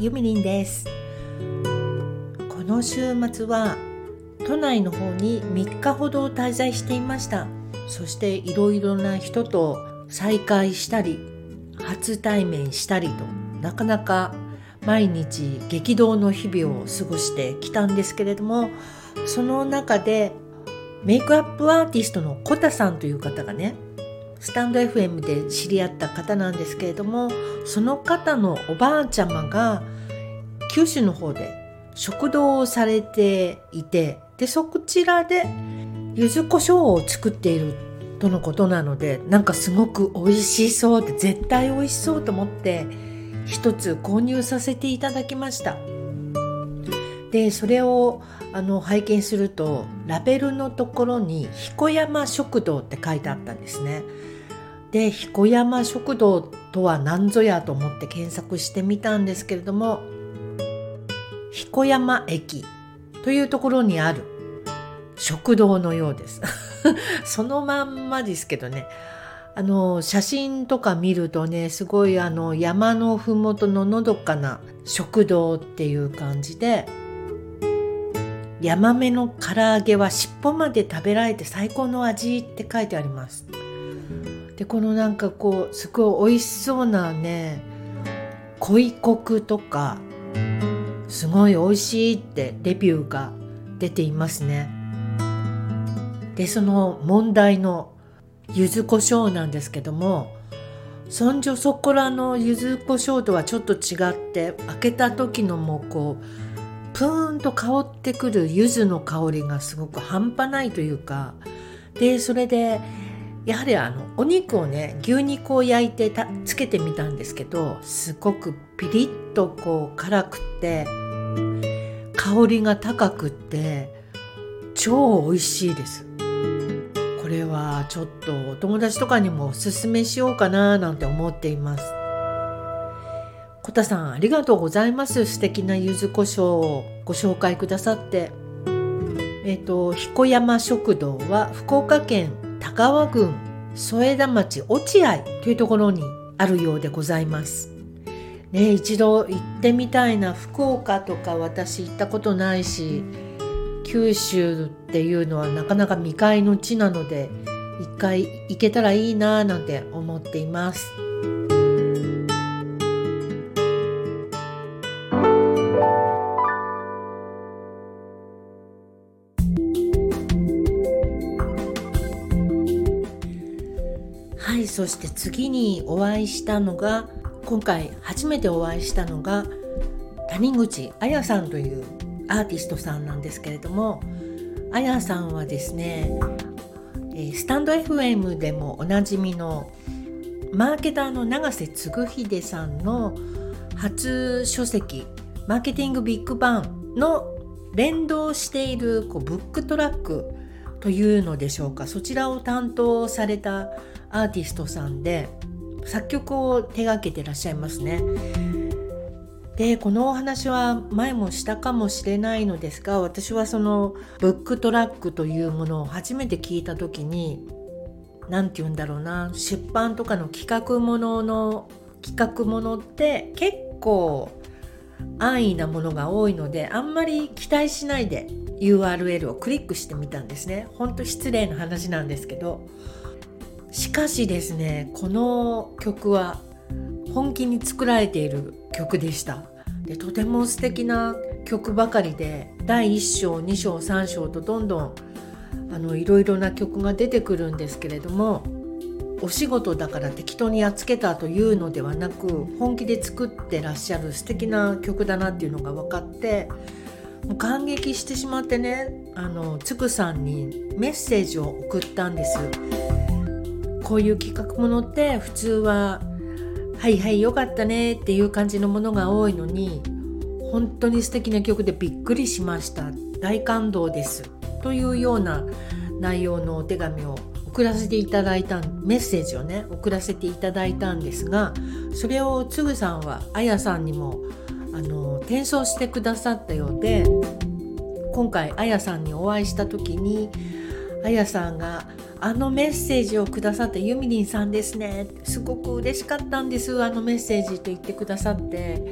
ゆみりんです。この週末は都内の方に3日ほど滞在していました。そしていろいろな人と再会したり初対面したりとなかなか毎日激動の日々を過ごしてきたんですけれどもその中でメイクアップアーティストのコタさんという方がねスタンド FM で知り合った方なんですけれどもその方のおばあちゃまが九州の方で食堂をされていてでそちらで柚子胡椒を作っているとのことなのでなんかすごく美味しそうって絶対美味しそうと思って一つ購入させていただきました。でそれをあの拝見するとラベルのところに「彦山食堂」って書いてあったんですね。で彦山食堂とは何ぞやと思って検索してみたんですけれども彦山駅というところにある食堂のようです。そのまんまですけどね。あの写真とか見るとねすごいあの山の麓ののどかな食堂っていう感じでヤマメの唐揚げは尻尾まで食べられて最高の味って書いてあります。でこのなんかこうすごい美味しそうなね恋コクとかすごい美味しいってレビューが出ていますね。でその問題の柚子胡椒なんですけどもそんじょそこらの柚子胡椒とはちょっと違って開けた時のもうこうプーンと香ってくる柚子の香りがすごく半端ないというかでそれでやはりあのお肉をね牛肉を焼いてたつけてみたんですけどすごくピリッとこう辛くって香りが高くって超美味しいです。これはちょっとお友達とかにもおすすめしようかななんて思っています。コタさんありがとうございます素敵な柚子胡椒をご紹介くださってえっ、ー、と彦山食堂は福岡県田川郡添田町落合というところにあるようでございます。ね、一度行ってみたいな福岡とか私行ったことないし九州っていうのはなかなか未開の地なので一回行けたらいいななんて思っています。して次にお会いしたのが今回初めてお会いしたのが谷口彩さんというアーティストさんなんですけれども彩さんはですねスタンド FM でもおなじみのマーケターの永瀬嗣秀さんの初書籍「マーケティングビッグバン」の連動しているこうブックトラックというのでしょうかそちらを担当されたアーティストさんで作曲を手がけてらっしゃいますね。でこのお話は前もしたかもしれないのですが私はそのブックトラックというものを初めて聞いた時に何て言うんだろうな出版とかの企画ものの企画ものって結構安易なものが多いのであんまり期待しないで URL をクリックしてみたんですね。ほんと失礼な話なんですけどしかしですねこの曲は本気に作られている曲でしたでとても素敵な曲ばかりで第1章2章3章とどんどんあのいろいろな曲が出てくるんですけれどもお仕事だから適当にやっつけたというのではなく本気で作ってらっしゃる素敵な曲だなっていうのが分かってもう感激してしまってねあのつくさんにメッセージを送ったんです。こういう企画ものって普通は「はいはいよかったね」っていう感じのものが多いのに本当に素敵な曲でびっくりしました大感動ですというような内容のお手紙を送らせていただいたメッセージをね送らせていただいたんですがそれをつぐさんはあやさんにもあの転送してくださったようで今回あやさんにお会いした時にあやさんがあのメッセージをくださったユミリンさんですね。すごく嬉しかったんですあのメッセージと言ってくださって。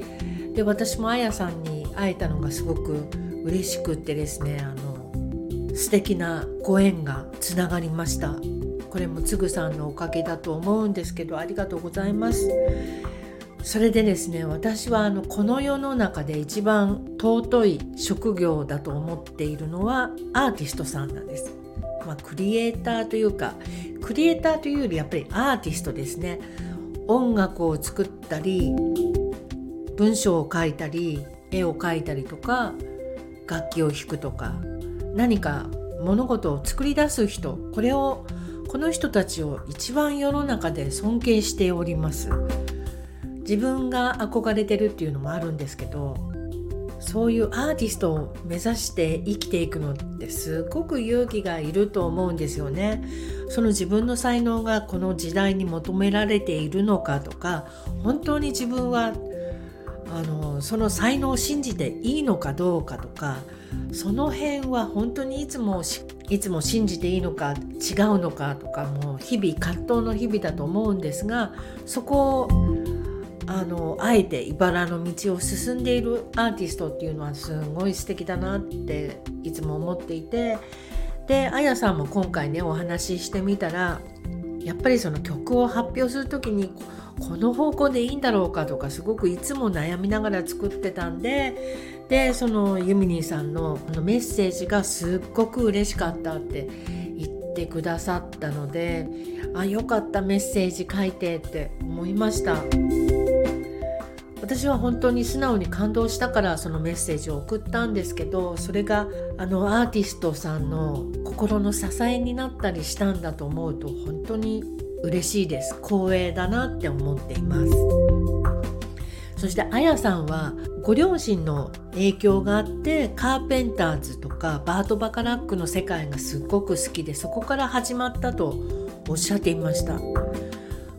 で私もあやさんに会えたのがすごく嬉しくってですねあの素敵なご縁がつながりました。これもつぐさんのおかげだと思うんですけどありがとうございます。それでですね私はあのこの世の中で一番尊い職業だと思っているのはアーティストさんなんです、まあ、クリエイターというかクリエイターというよりやっぱりアーティストですね。音楽を作ったり文章を書いたり絵を描いたりとか楽器を弾くとか何か物事を作り出す人これをこの人たちを一番世の中で尊敬しております。自分が憧れてるっていうのもあるんですけどそういうアーティストを目指して生きていくのってすごく勇気がいると思うんですよね。その自分の才能がこの時代に求められているのかとか本当に自分はあのその才能を信じていいのかどうかとかその辺は本当にいつもいつも信じていいのか違うのかとかもう日々葛藤の日々だと思うんですがそこをあのあえて茨の道を進んでいるアーティストっていうのはすごい素敵だなっていつも思っていてであやさんも今回ねお話ししてみたらやっぱりその曲を発表する時にこの方向でいいんだろうかとかすごくいつも悩みながら作ってたんででそのユミニーさんのメッセージがすっごく嬉しかったって言ってくださったのであよかったメッセージ書いてって思いました。私は本当に素直に感動したからそのメッセージを送ったんですけどそれがあのアーティストさんの心の支えになったりしたんだと思うと本当に嬉しいです。光栄だなって思っています。そしてあやさんはご両親の影響があってカーペンターズとかバート・バカラックの世界がすっごく好きでそこから始まったとおっしゃっていました。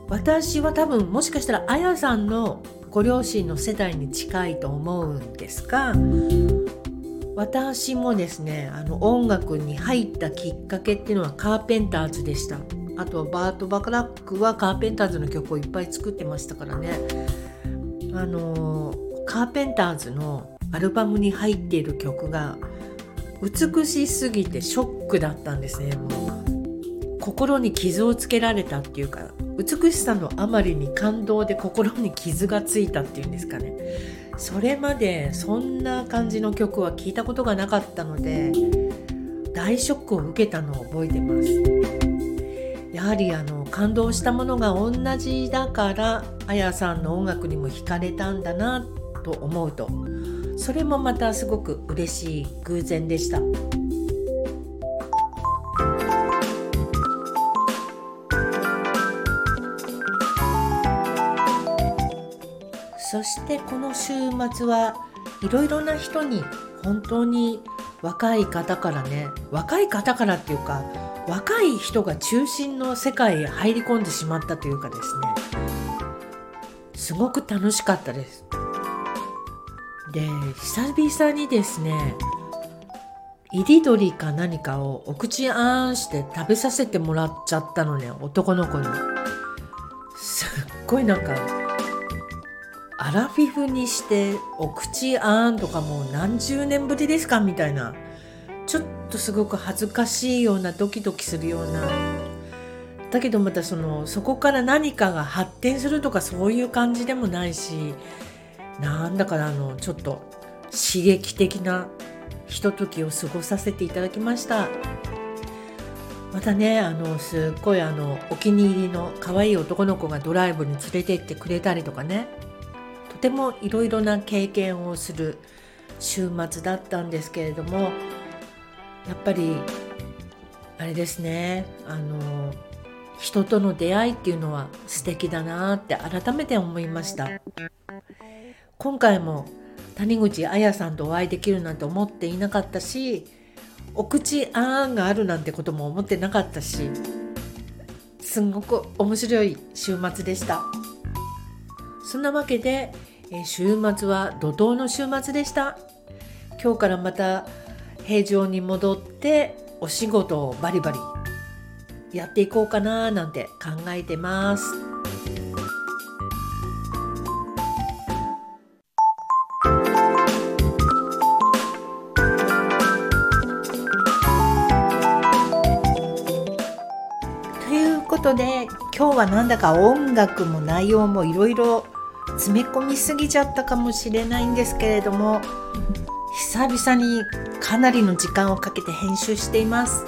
私は多分もしかしたらあやさんのご両親の世代に近いと思うんですが私もですねあの音楽に入ったきっかけっていうのはカーペンターズでした。あとバート・バカラックはカーペンターズの曲をいっぱい作ってましたからね。あのカーペンターズのアルバムに入っている曲が美しすぎてショックだったんですね。もう心に傷をつけられたっていうか美しさのあまりに感動で心に傷がついたっていうんですかねそれまでそんな感じの曲は聞いたことがなかったので大ショックを受けたのを覚えてますやはりあの感動したものが同じだからあやさんの音楽にも惹かれたんだなと思うとそれもまたすごく嬉しい偶然でした。そしてこの週末はいろいろな人に本当に若い方からね若い方からっていうか若い人が中心の世界へ入り込んでしまったというかですねすごく楽しかったです。で久々にですねいり鳥か何かをお口あーんして食べさせてもらっちゃったのね男の子に。すっごいなんかアラフィフにしてお口あーんとかもう何十年ぶりですかみたいな。ちょっとすごく恥ずかしいようなドキドキするような。だけどまたそのそこから何かが発展するとかそういう感じでもないし。なんだかあのちょっと刺激的なひとときを過ごさせていただきました。またねあのすっごいあのお気に入りの可愛い男の子がドライブに連れて行ってくれたりとかね。とてもいろいろな経験をする週末だったんですけれどもやっぱりあれですね。あの人との出会いっていうのは素敵だなって改めて思いました。今回も谷口彩さんとお会いできるなんて思っていなかったしお口あーんがあるなんてことも思ってなかったしすんごく面白い週末でした。そんなわけで、え週末は怒涛の週末でした。今日からまた平常に戻ってお仕事をバリバリやっていこうかななんて考えてます。ということで今日はなんだか音楽も内容もいろいろ詰め込みすぎちゃったかもしれないんですけれども久々にかなりの時間をかけて編集しています。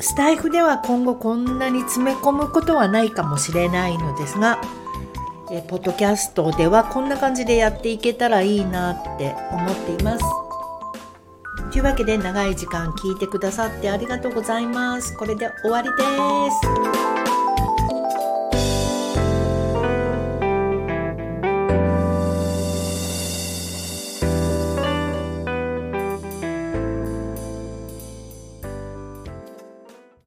スタイフでは今後こんなに詰め込むことはないかもしれないのですがえポッドキャストではこんな感じでやっていけたらいいなって思っています。というわけで長い時間聞いてくださってありがとうございます。これで終わりです。